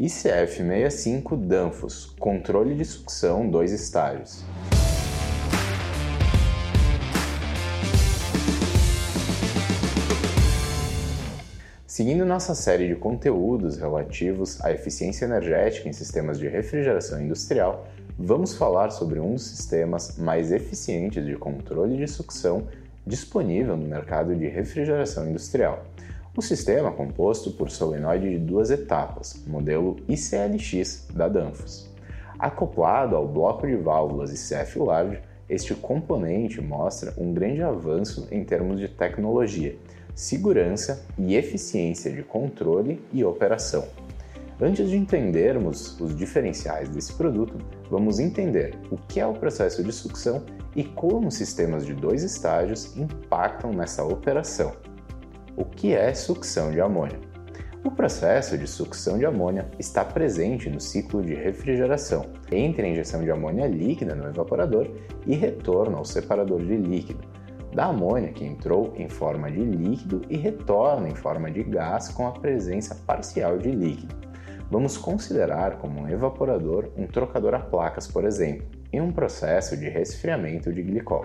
ICF 65 Danfos Controle de sucção dois estágios. Seguindo nossa série de conteúdos relativos à eficiência energética em sistemas de refrigeração industrial, vamos falar sobre um dos sistemas mais eficientes de controle de sucção disponível no mercado de refrigeração industrial. O sistema é composto por solenoide de duas etapas, modelo ICLX da Danfoss. Acoplado ao bloco de válvulas ICF Large, este componente mostra um grande avanço em termos de tecnologia segurança e eficiência de controle e operação. Antes de entendermos os diferenciais desse produto, vamos entender o que é o processo de sucção e como sistemas de dois estágios impactam nessa operação. O que é sucção de amônia? O processo de sucção de amônia está presente no ciclo de refrigeração, entre a injeção de amônia líquida no evaporador e retorno ao separador de líquido, da amônia que entrou em forma de líquido e retorna em forma de gás com a presença parcial de líquido. Vamos considerar como um evaporador um trocador a placas, por exemplo, em um processo de resfriamento de glicol.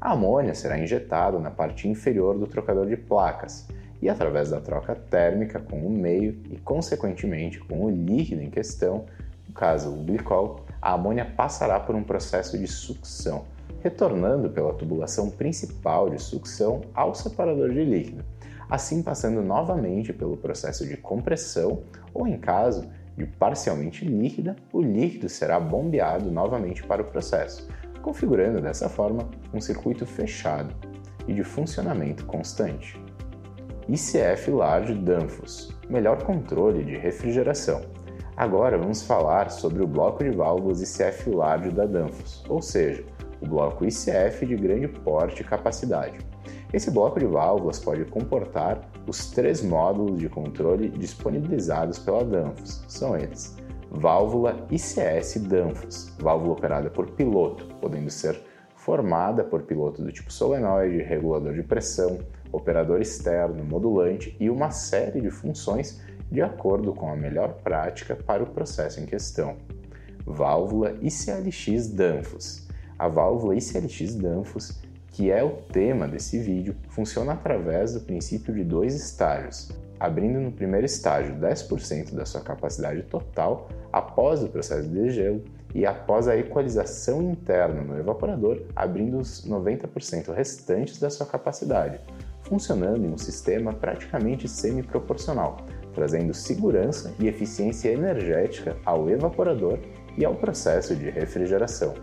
A amônia será injetada na parte inferior do trocador de placas e, através da troca térmica com o meio e, consequentemente, com o líquido em questão, no caso o glicol, a amônia passará por um processo de sucção retornando pela tubulação principal de sucção ao separador de líquido, assim passando novamente pelo processo de compressão ou, em caso de parcialmente líquida, o líquido será bombeado novamente para o processo, configurando dessa forma um circuito fechado e de funcionamento constante. ICF Large Danfoss melhor controle de refrigeração. Agora vamos falar sobre o bloco de válvulas ICF Large da Danfoss, ou seja, o bloco ICF de grande porte e capacidade. Esse bloco de válvulas pode comportar os três módulos de controle disponibilizados pela Danfoss. São eles: válvula ICS Danfoss, válvula operada por piloto, podendo ser formada por piloto do tipo solenoide, regulador de pressão, operador externo, modulante e uma série de funções de acordo com a melhor prática para o processo em questão. Válvula ICLX Danfoss a válvula ICLX Danfoss, que é o tema desse vídeo, funciona através do princípio de dois estágios, abrindo no primeiro estágio 10% da sua capacidade total após o processo de degelo e após a equalização interna no evaporador, abrindo os 90% restantes da sua capacidade, funcionando em um sistema praticamente semi-proporcional, trazendo segurança e eficiência energética ao evaporador e ao processo de refrigeração.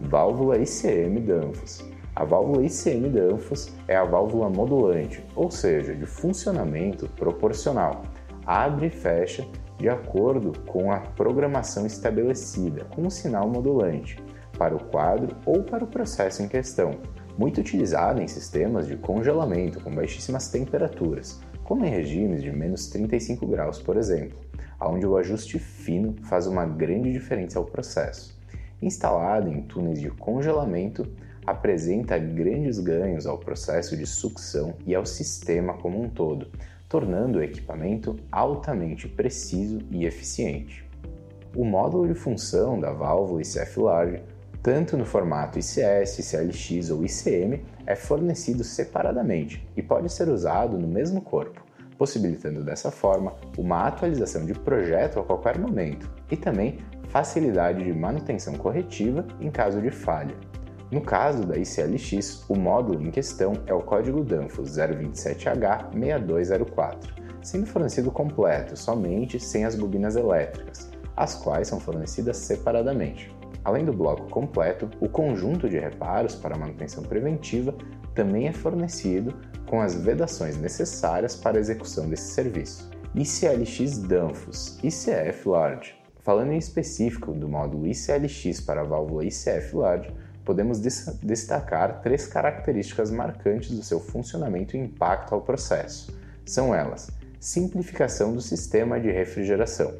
Válvula ICM Danfoss. A válvula ICM Danfoss é a válvula modulante, ou seja, de funcionamento proporcional. Abre e fecha de acordo com a programação estabelecida, com um sinal modulante, para o quadro ou para o processo em questão. Muito utilizada em sistemas de congelamento com baixíssimas temperaturas, como em regimes de menos 35 graus, por exemplo, onde o ajuste fino faz uma grande diferença ao processo instalado em túneis de congelamento, apresenta grandes ganhos ao processo de sucção e ao sistema como um todo, tornando o equipamento altamente preciso e eficiente. O módulo de função da válvula ICF Large, tanto no formato ICS, ICLX ou ICM, é fornecido separadamente e pode ser usado no mesmo corpo, possibilitando dessa forma uma atualização de projeto a qualquer momento e também facilidade de manutenção corretiva em caso de falha. No caso da ICLX, o módulo em questão é o código Danfoss 027H6204, sendo fornecido completo somente sem as bobinas elétricas, as quais são fornecidas separadamente. Além do bloco completo, o conjunto de reparos para manutenção preventiva também é fornecido com as vedações necessárias para a execução desse serviço. ICLX Danfoss ICF Large Falando em específico do módulo ICLX para a válvula ICF Large, podemos destacar três características marcantes do seu funcionamento e impacto ao processo. São elas: simplificação do sistema de refrigeração.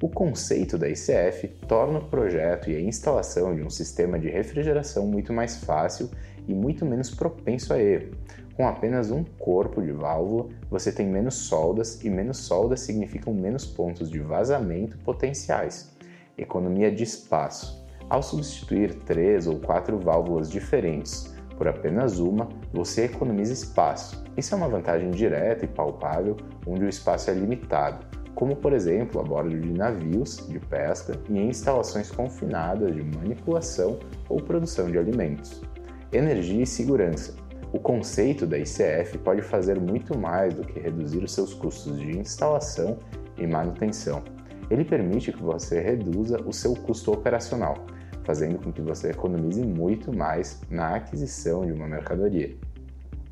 O conceito da ICF torna o projeto e a instalação de um sistema de refrigeração muito mais fácil e muito menos propenso a erro. Com apenas um corpo de válvula, você tem menos soldas e menos soldas significam menos pontos de vazamento potenciais. Economia de espaço. Ao substituir três ou quatro válvulas diferentes por apenas uma, você economiza espaço. Isso é uma vantagem direta e palpável onde o espaço é limitado, como por exemplo a bordo de navios de pesca e em instalações confinadas de manipulação ou produção de alimentos. Energia e segurança. O conceito da ICF pode fazer muito mais do que reduzir os seus custos de instalação e manutenção. Ele permite que você reduza o seu custo operacional, fazendo com que você economize muito mais na aquisição de uma mercadoria.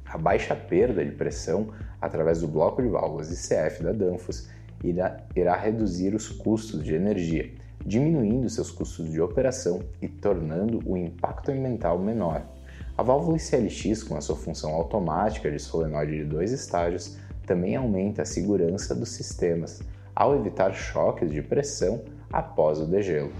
A baixa perda de pressão através do bloco de válvulas ICF da Danfoss irá, irá reduzir os custos de energia, diminuindo seus custos de operação e tornando o impacto ambiental menor. A válvula ICLX, com a sua função automática de solenoide de dois estágios, também aumenta a segurança dos sistemas, ao evitar choques de pressão após o degelo.